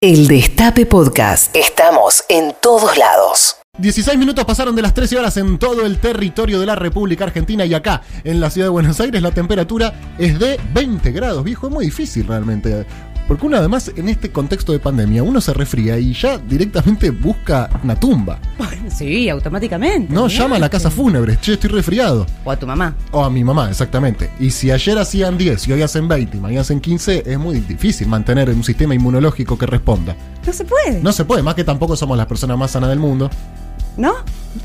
El Destape Podcast. Estamos en todos lados. 16 minutos pasaron de las 13 horas en todo el territorio de la República Argentina y acá en la ciudad de Buenos Aires la temperatura es de 20 grados, viejo, es muy difícil realmente. Porque uno además en este contexto de pandemia, uno se resfría y ya directamente busca una tumba. Sí, automáticamente. No llama a la casa fúnebre, che, estoy resfriado. O a tu mamá. O a mi mamá, exactamente. Y si ayer hacían 10 y hoy hacen 20 y mañana hacen 15, es muy difícil mantener un sistema inmunológico que responda. No se puede. No se puede, más que tampoco somos las personas más sanas del mundo. ¿No?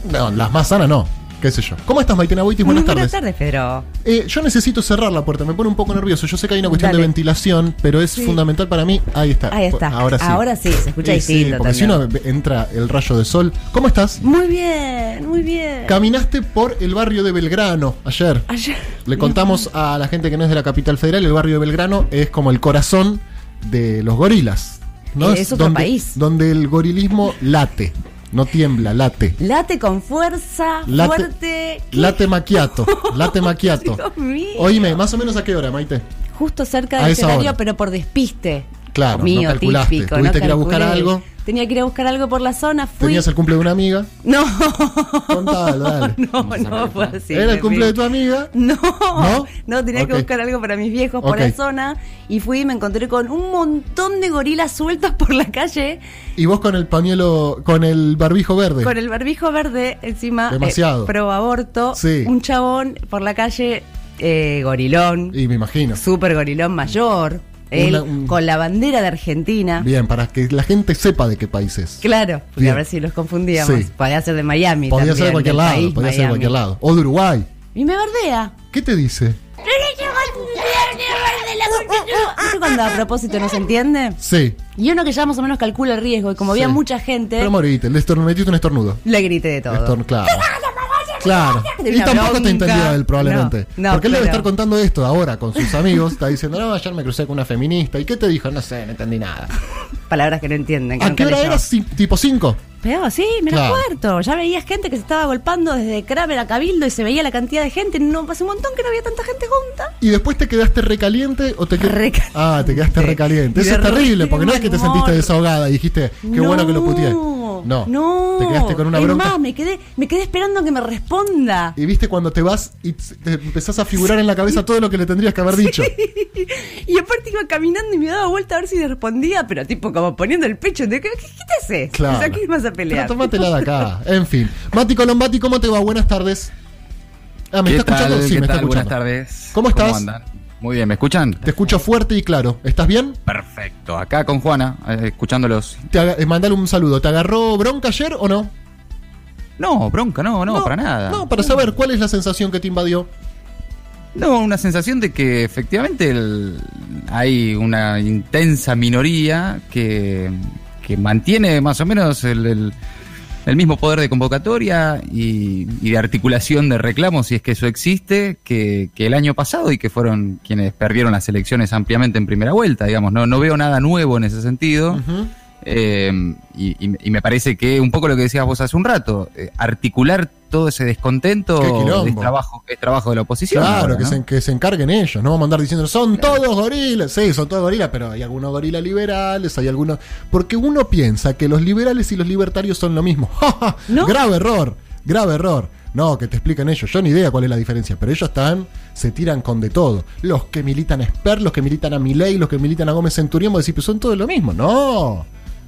No, las más sanas no. ¿Qué sé yo? ¿Cómo estás, Maitena Boitis? Buenas tardes. Buenas tardes, Pedro. Eh, yo necesito cerrar la puerta, me pone un poco nervioso. Yo sé que hay una cuestión Dale. de ventilación, pero es Sí. fundamental para mí. Ahí está. Ahí está. Ahora sí. Ahora sí, se escucha Eh, sí, distinto porque si uno entra el rayo de sol. ¿Cómo estás? Muy bien, muy bien. Caminaste por el barrio de Belgrano ayer. Ayer. Le contamos a la gente que no es de la capital federal, el barrio de Belgrano es como el corazón de los gorilas. ¿no? Eh, es otro donde, país. Donde el gorilismo late, no tiembla, late. Late con fuerza, Late- fuerte. ¿Qué? Late maquiato, late maquiato. Dios mío. Oíme, más o menos a qué hora, Maite. Justo cerca del escenario, hora. pero por despiste. Claro, Mío, no calculaste. típico, Tuviste no que ir a buscar algo. Tenía que ir a buscar algo por la zona, fui. Tenías el cumple de una amiga. No. Contalo, dale. No, no fue así. Era el cumple de tu amiga. No, ¿No? no, tenía que buscar algo para mis viejos por la zona y fui y me encontré con un montón de gorilas sueltos por la calle Y vos con el pañuelo, con el barbijo verde. con el barbijo verde encima, Demasiado. eh, pro aborto, Sí. un chabón por la calle eh, gorilón, Y me imagino. súper gorilón mayor, él Una- un- con la bandera de Argentina. Bien, para que la gente sepa de qué país es. Claro, porque Bien. a ver si los confundíamos. Sí. Podía ser de Miami. Podía también, ser de cualquier lado, país, podía ser de cualquier lado. O de Uruguay. Y me bardea. ¿Qué te dice? ¿Viste cuando a propósito no se entiende? Sí. Y uno que ya más o menos calcula el riesgo y como había Sí. mucha gente, Pero moriste, le metiste un estornudo. le grité de todo. Estorn- claro. Claro. Y tampoco te entendió él, probablemente. No, no, Porque él debe estar contando esto ahora con sus amigos. Está diciendo, no, ayer me crucé con una feminista. ¿Y qué te dijo? No sé, no entendí nada. Palabras que no entienden. que ¿A qué hora era? ¿Tipo 5? Pero sí, me Claro. acuerdo. Ya veías gente que se estaba golpando desde Kramer a Cabildo y se veía la cantidad de gente. No, hace un montón que no había tanta gente junta. ¿Y después te quedaste recaliente o te qued- Recaliente. Ah, te quedaste recaliente. Eso es terrible, porque no es que te sentiste desahogada y dijiste, qué bueno que lo puteé. No, no. Te quedaste con una es bronca. más, me quedé, me quedé esperando que me responda. Y viste cuando te vas y te empezás a figurar en la cabeza todo lo que le tendrías que haber dicho. Y aparte iba caminando y me daba vuelta a ver si le respondía, pero tipo como poniendo el pecho. De, ¿qué, qué te haces? Claro. O sea, ¿qué vas a Pero pelear? tómatela de acá. En fin. Mati Colombati, ¿cómo te va? Buenas tardes. Ah, ¿me ¿Qué está escuchando? tal? Sí, ¿Qué me está tal? Buenas escuchando. tardes. ¿Cómo estás? andan? Muy bien, ¿me escuchan? Te escucho fuerte y claro. ¿Estás bien? Perfecto. Acá con Juana, eh, escuchándolos. Te eh, mandale un saludo. ¿Te agarró bronca ayer o no? No, bronca, no, no, para nada. No, para saber cuál es la sensación que te invadió. No, una sensación de que efectivamente el- hay una intensa minoría que, que mantiene más o menos el, el- el mismo poder de convocatoria y, de articulación de reclamos, si es que eso existe, que, el año pasado y que fueron quienes perdieron las elecciones ampliamente en primera vuelta, digamos. No, no veo nada nuevo en ese sentido. Eh, y, y- y me parece que un poco lo que decías vos hace un rato, eh, articular todo ese descontento es trabajo, es trabajo de la oposición. Claro, ahora, que, ¿no? se, que se encarguen ellos. No vamos a andar diciendo, son todos gorilas. Sí, son todos gorilas, pero hay algunos gorilas liberales, hay algunos. Porque uno piensa que los liberales y los libertarios son lo mismo. ¡Ja, ja! ¿No? Grave error, grave error. No, que te expliquen ellos. Yo ni idea cuál es la diferencia, pero ellos están, se tiran con de todo. Los que militan a Esper, los que militan a Milei, los que militan a Gómez Centurión, vos decís, pues son todos lo mismo. No.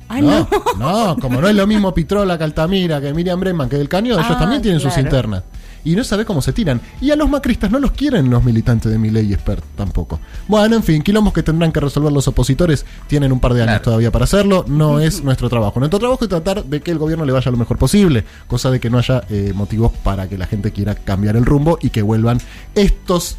Ah, no, no, como no es lo mismo Pitrola, Caltamira, que Miriam Bregman, que del Cañón, ellos Ah, también tienen sus internas. Y no sabés cómo se tiran. Y a los macristas no los quieren los militantes de Milei y Expert tampoco. Bueno, en fin, quilombos que tendrán que resolver los opositores. Tienen un par de años Claro. todavía para hacerlo. No es nuestro trabajo. Nuestro trabajo es tratar de que el gobierno le vaya lo mejor posible. Cosa de que no haya eh, motivos para que la gente quiera cambiar el rumbo y que vuelvan estos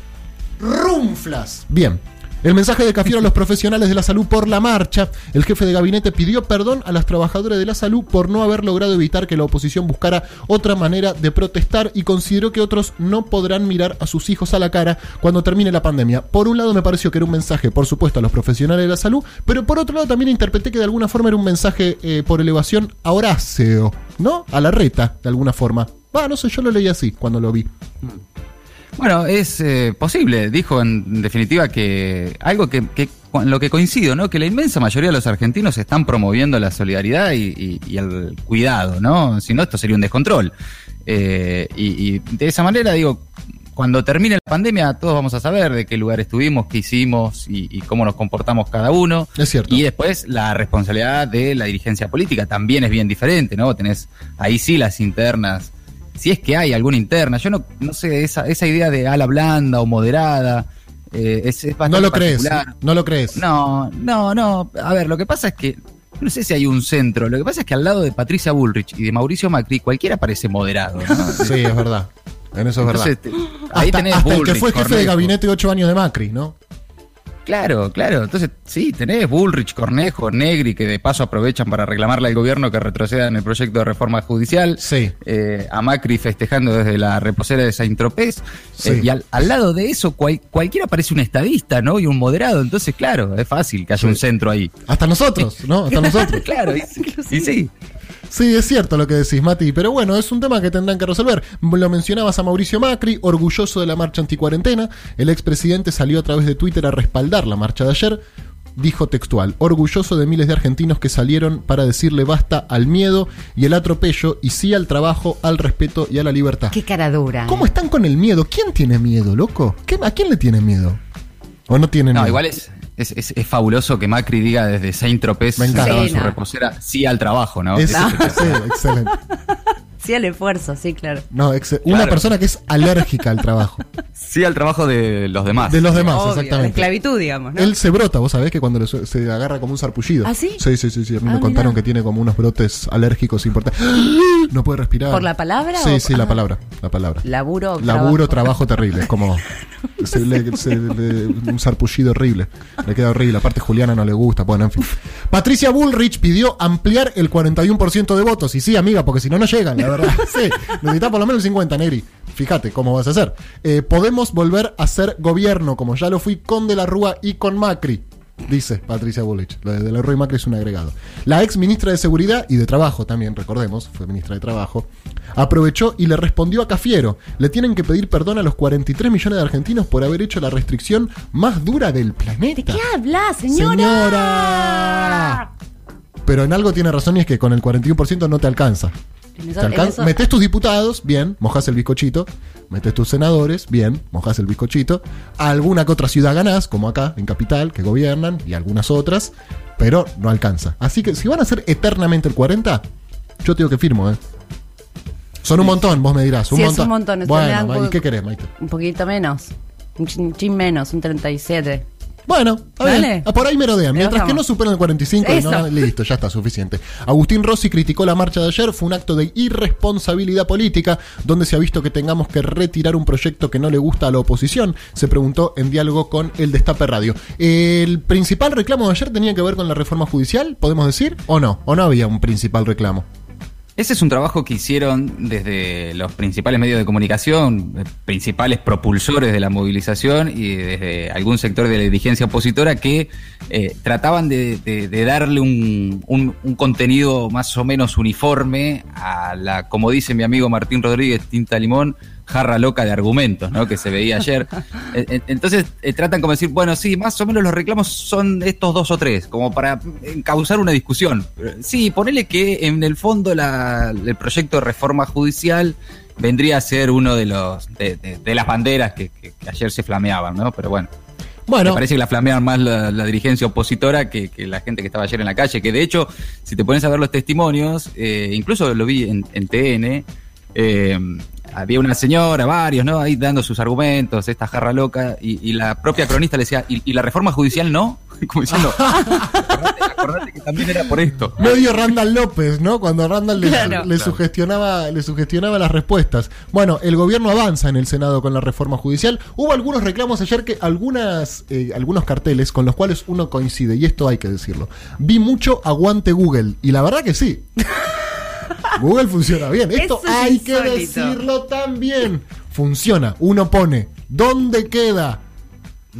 rumflas. Bien. El mensaje de Cafiero a los profesionales de la salud por la marcha. El jefe de gabinete pidió perdón a las trabajadoras de la salud por no haber logrado evitar que la oposición buscara otra manera de protestar y consideró que otros no podrán mirar a sus hijos a la cara cuando termine la pandemia. Por un lado me pareció que era un mensaje, por supuesto, a los profesionales de la salud, pero por otro lado también interpreté que de alguna forma era un mensaje eh, por elevación a Horacio, ¿no? A la reta, de alguna forma. Va, no sé, yo lo leí así cuando lo vi. Bueno, es eh, posible. Dijo en definitiva que algo que, que en lo que coincido, ¿no? Que la inmensa mayoría de los argentinos están promoviendo la solidaridad y, y- y el cuidado, ¿no? Si no, esto sería un descontrol. Eh, y, y de esa manera, digo, cuando termine la pandemia, todos vamos a saber de qué lugar estuvimos, qué hicimos y, y cómo nos comportamos cada uno. Es cierto. Y después la responsabilidad de la dirigencia política también es bien diferente, ¿no? Tenés ahí sí las internas. Si es que hay alguna interna, yo no, no sé, esa, esa idea de ala blanda o moderada, eh, es, es bastante No lo crees, no lo crees. No, no, no. A ver, lo que pasa es que no sé si hay un centro. Lo que pasa es que al lado de Patricia Bullrich y de Mauricio Macri, cualquiera parece moderado. ¿no? Sí, es verdad. En eso es verdad. Entonces, te- ahí hasta tenés hasta el que fue jefe de gabinete ocho años de Macri, ¿no? Claro, claro. Entonces, sí, tenés Bullrich, Cornejo, Negri, que de paso aprovechan para reclamarle al gobierno que retroceda en el proyecto de reforma judicial. Sí. Eh, a Macri festejando desde la reposera de Saint Tropez. Sí. Eh, y al, al lado de eso, cual- cualquiera parece un estadista, ¿no? Y un moderado. Entonces, claro, es fácil que haya un centro ahí. Hasta nosotros, ¿no? Hasta nosotros. claro, y, y sí. Sí, es cierto lo que decís, Mati, pero bueno, es un tema que tendrán que resolver. Lo mencionabas a Mauricio Macri, orgulloso de la marcha anticuarentena. El expresidente salió a través de Twitter a respaldar la marcha de ayer. Dijo textual, orgulloso de miles de argentinos que salieron para decirle basta al miedo y el atropello y sí al trabajo, al respeto y a la libertad. Qué cara dura. ¿Cómo están con el miedo? ¿Quién tiene miedo, loco? ¿Qué- ¿A quién le tiene miedo? ¿O no tiene No, miedo? igual es, es, es- es fabuloso que Macri diga desde Saint Tropez, Me encanta. sentado en Sí, su reposera, sí al trabajo, ¿no? Es- Eso- sí, excelente. Sí, al esfuerzo, sí, claro. No, ex- una Claro. persona que es alérgica al trabajo. Sí al trabajo de los demás. De los demás, Obvio, la exactamente. esclavitud, digamos, ¿no? Él se brota, vos sabés que cuando le su- se agarra como un sarpullido. ¿Ah, sí? Sí, sí, sí, sí. A mí Ah, me contaron mirá. que tiene como unos brotes alérgicos importantes. No puede respirar. ¿Por la palabra Sí, o- sí, la ah. palabra. La palabra. Laburo, Laburo, trabajo terrible. Es como. se le- se le- un sarpullido horrible. Le queda horrible. Aparte, Juliana no le gusta. Bueno, en fin. Patricia Bullrich pidió ampliar el 41% de votos. Y sí, amiga, porque si no, no llegan, la verdad. Sí, necesitas por lo menos el 50, Neri. Fíjate cómo vas a hacer. Eh, podemos volver a ser gobierno, como ya lo fui con De la Rúa y con Macri. Dice Patricia Bullrich. Lo de De la Rúa y Macri es un agregado. La ex ministra de Seguridad y de Trabajo también, recordemos, fue ministra de Trabajo, aprovechó y le respondió a Cafiero. Le tienen que pedir perdón a los 43 millones de argentinos por haber hecho la restricción más dura del planeta. ¿De qué hablas, señora? Señora. Pero en algo tiene razón y es que con el 41% no te alcanza. En en Metés tus diputados, bien, mojás el bizcochito. Metés tus senadores, bien, mojás el bizcochito. Alguna que otra ciudad ganás, como acá, en Capital, que gobiernan, y algunas otras, pero no alcanza. Así que si van a ser eternamente el 40, yo te digo que firmo, ¿eh? Son un montón, vos me dirás. Un Sí, es montón. un montón, Bueno, ¿y qué querés, Maite? Un poquito menos. Un chin, chin menos, un 37. Bueno, Dale. bien. Ah, Por ahí merodean. Mientras que no superen el 45, y no, listo, ya está suficiente. Agustín Rossi criticó la marcha de ayer. Fue un acto de irresponsabilidad política, donde se ha visto que tengamos que retirar un proyecto que no le gusta a la oposición. Se preguntó en diálogo con el Destape Radio. ¿El principal reclamo de ayer tenía que ver con la reforma judicial? ¿Podemos decir? ¿O no? ¿O no había un principal reclamo? Ese es un trabajo que hicieron desde los principales medios de comunicación, eh, principales propulsores de la movilización y desde algún sector de la dirigencia opositora que eh, trataban de, darle un, un- un contenido más o menos uniforme a la, como dice mi amigo Martín Rodríguez, tinta limón, jarra loca de argumentos, ¿no? Que se veía ayer. Entonces eh, tratan como decir, bueno, sí, más o menos los reclamos son estos dos o tres, como para causar una discusión. Eh, Sí, ponele que en el fondo la- el proyecto de reforma judicial vendría a ser uno de los de, de- de las banderas que, que- que ayer se flameaban, ¿no? Pero bueno. Me Bueno, parece que la flamean más la, la dirigencia opositora que, que la gente que estaba ayer en la calle. Que de hecho, si te pones a ver los testimonios, eh, incluso lo vi en, en TN, eh, había una señora, varios, ¿no? Ahí dando sus argumentos, esta jarra loca, y, y la propia cronista le decía, ¿y, y la reforma judicial no? Como diciendo, acordate, acordate que también era por esto. medio Randall López, ¿no? Cuando Randall le, Claro. le sugestionaba, le sugestionaba las respuestas. Bueno, el gobierno avanza en el Senado con la reforma judicial. Hubo algunos reclamos ayer que algunas, eh, algunos carteles con los cuales uno coincide, y esto hay que decirlo. Vi mucho aguante Google, y la verdad que sí. Google funciona bien. Esto es hay que decirlo también. Funciona. Uno pone, ¿dónde queda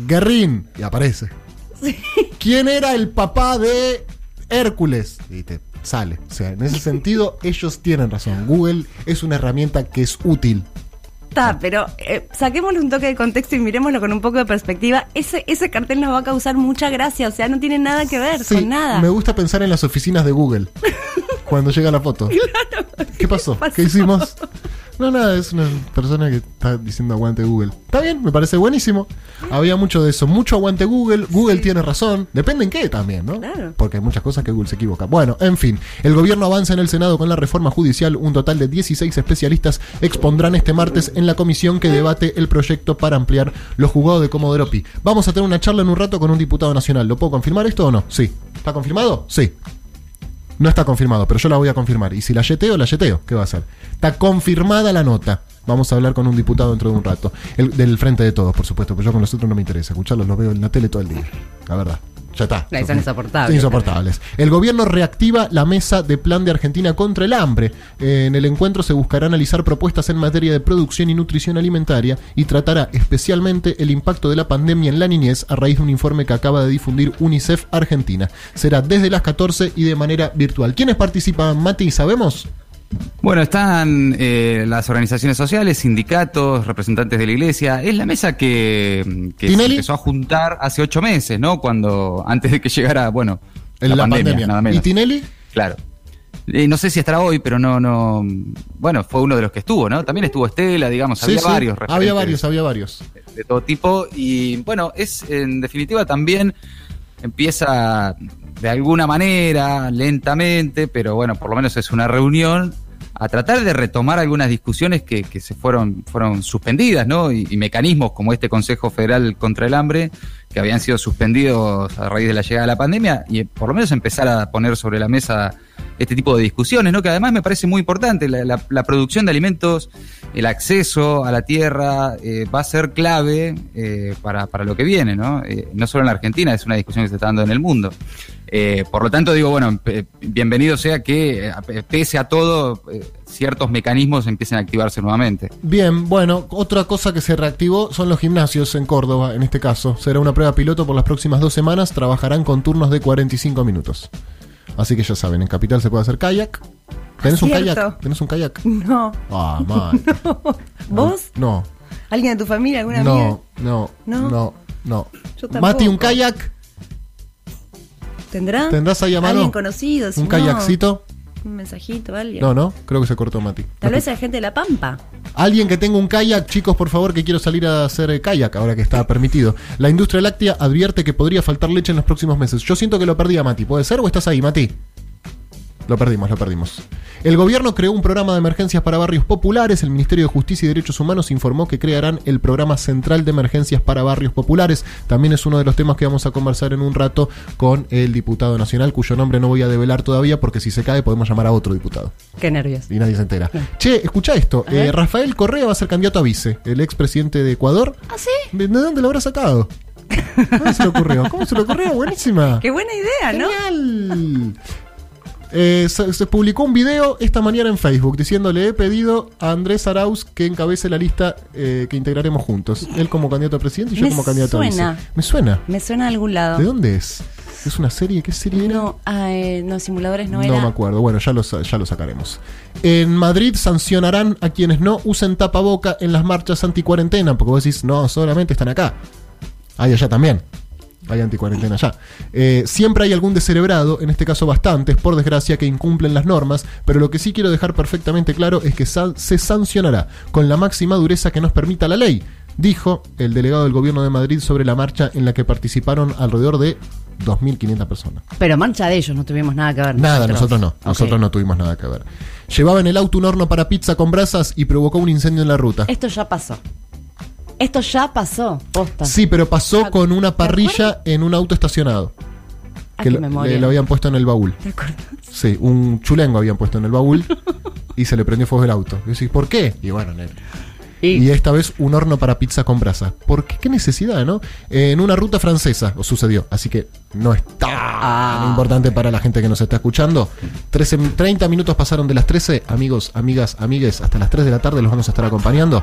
Guerrín? Y aparece. ¿Quién era el papá de Hércules? Y te sale. O sea, en ese sentido, ellos tienen razón. Google es una herramienta que es útil. está, pero eh, saquémosle un toque de contexto y miremoslo con un poco de perspectiva. Ese, ese cartel nos va a causar mucha gracia, o sea, no tiene nada que ver Sí, con nada. me gusta pensar en las oficinas de Google cuando llega la foto. ¿Qué pasó? pasó? ¿Qué hicimos? No, nada, es una persona que está diciendo aguante Google. Está bien, me parece buenísimo. Había mucho de eso, mucho aguante Google. Google tiene razón. Depende en qué también, ¿no? Claro. Porque hay muchas cosas que Google se equivoca. Bueno, en fin, el gobierno avanza en el Senado con la reforma judicial. Un total de 16 especialistas expondrán este martes en la comisión que debate el proyecto para ampliar los juzgados de Comodoro Pi. Vamos a tener una charla en un rato con un diputado nacional. ¿Lo puedo confirmar esto o no? Sí. ¿Está confirmado? Sí. No está confirmado, pero yo la voy a confirmar. Y si la yeteo, la yeteo. ¿Qué va a hacer? Está confirmada la nota. Vamos a hablar con un diputado dentro de un rato. El, del frente de todos, por supuesto, pero yo con los otros no me interesa. Escucharlos los veo en la tele todo el día. La verdad. Ya está. Ahí son insoportables. Son insoportables. El gobierno reactiva la mesa de plan de Argentina contra el hambre. Eh, En el encuentro se buscará analizar propuestas en materia de producción y nutrición alimentaria y tratará especialmente el impacto de la pandemia en la niñez a raíz de un informe que acaba de difundir UNICEF Argentina. Será desde las 14 y de manera virtual. ¿Quiénes participan, Mati? ¿Sabemos? Bueno, están eh, las organizaciones sociales, sindicatos, representantes de la iglesia. Es la mesa que, que se empezó a juntar hace ocho meses, ¿no? Cuando, antes de que llegara, bueno, En la, pandemia. nada ¿Y. Tinelli? Claro. Eh, no sé si estará hoy, pero no, no. Bueno, fue uno de los que estuvo, ¿no? También estuvo Estela, digamos, Sí, había sí. varios. Había varios, había varios. de todo tipo. Y bueno, es en definitiva también empieza de alguna manera, lentamente, pero bueno, por lo menos es una reunión, a tratar de retomar algunas discusiones que, que se fueron, fueron suspendidas, ¿no? Y, mecanismos como este Consejo Federal contra el Hambre, que habían sido suspendidos a raíz de la llegada de la pandemia, y eh, por lo menos empezar a poner sobre la mesa este tipo de discusiones, ¿no? Que además me parece muy importante. La producción de alimentos, el acceso a la tierra eh, va a ser clave eh, para, para lo que viene, ¿no? Eh, no solo en la Argentina, es una discusión que se está dando en el mundo. Eh, por lo tanto, digo, bueno, bienvenido sea que, eh, pese a todo, eh, ciertos mecanismos empiecen a activarse nuevamente. Bien, bueno, otra cosa que se reactivó son los gimnasios en Córdoba, en este caso. Será una prueba piloto por las próximas dos semanas. Trabajarán con turnos de 45 minutos. Así que ya saben, en Capital se puede hacer kayak. ¿Tenés un kayak? ¿Tenés un kayak? No. Ah, man. ¿Vos? No, ¿Alguien de tu familia? ¿Alguna amiga? no, no, ¿No? no, no. Yo. Mati, un kayak. ¿Tendrá? ¿Tendrás ahí a mano? ¿Alguien conocido? Si ¿Un no, kayakcito? Un mensajito, alguien. No, no, creo que se cortó Mati. Tal vez hay gente de La Pampa. Alguien que tenga un kayak, chicos, por favor, que quiero salir a hacer eh, kayak ahora que está permitido. La industria láctea advierte que podría faltar leche en los próximos meses. Yo siento que lo perdí a Mati. ¿Puede ser o estás ahí, Mati? Lo perdimos, lo perdimos. El gobierno creó un programa de emergencias para barrios populares. El Ministerio de Justicia y Derechos Humanos informó que crearán el programa central de emergencias para barrios populares. También es uno de los temas que vamos a conversar en un rato con el diputado nacional, cuyo nombre no voy a develar todavía porque si se cae podemos llamar a otro diputado Qué nervios. y nadie se entera. Che, escucha esto. Eh, Rafael Correa va a ser candidato a vice, el expresidente de Ecuador. ¿Ah, sí? ¿De de dónde lo habrá sacado? ¿Cómo se le ocurrió? ¿Cómo se le ocurrió? Buenísima. Qué buena idea, ¿no? Genial. Eh, se, se publicó un video esta mañana en Facebook diciéndole he pedido a Andrés Arauz que encabece la lista eh, que integraremos juntos. Él como candidato a presidente y yo Me como candidato a suena. vice. Me suena. Me suena de algún lado. ¿De dónde es? ¿Es una serie? ¿Qué serie era? No, ah, eh, no, simuladores no, era. me acuerdo. Bueno, ya lo, ya lo sacaremos. En Madrid sancionarán a quienes no usen tapaboca en las marchas anticuarentena, porque vos decís, no, solamente están acá. Hay allá también. Hay anticuarentena allá. Eh, siempre hay algún descerebrado, en este caso bastantes, por desgracia, que incumplen las normas, pero lo que sí quiero dejar perfectamente claro es que sa- se sancionará con la máxima dureza que nos permita la ley, dijo el delegado del gobierno de Madrid sobre la marcha en la que participaron alrededor de 2.500 personas. Pero marcha de ellos, no tuvimos nada que ver. Nada, nosotros no. Nosotros no tuvimos nada que ver. Llevaba en el auto un horno para pizza con brasas y provocó un incendio en la ruta. Esto ya pasó. Esto ya pasó, posta. Sí, pero pasó Ah, con una ¿te parrilla en un auto estacionado. Ah, Que qué lo, memoria. le- lo habían puesto en el baúl. ¿Te acuerdas? Sí, un chulengo habían puesto en el baúl y se le prendió fuego el auto. Y decís, ¿por qué? Y bueno. Y esta vez un horno para pizza con brasa. ¿Por qué? ¿Qué necesidad, no? En una ruta francesa o sucedió. Así que no es tan Ah. importante para la gente que nos está escuchando. 13, 30 minutos pasaron de las 13. Amigos, amigas, amigues, hasta las 3 de la tarde los vamos a estar acompañando.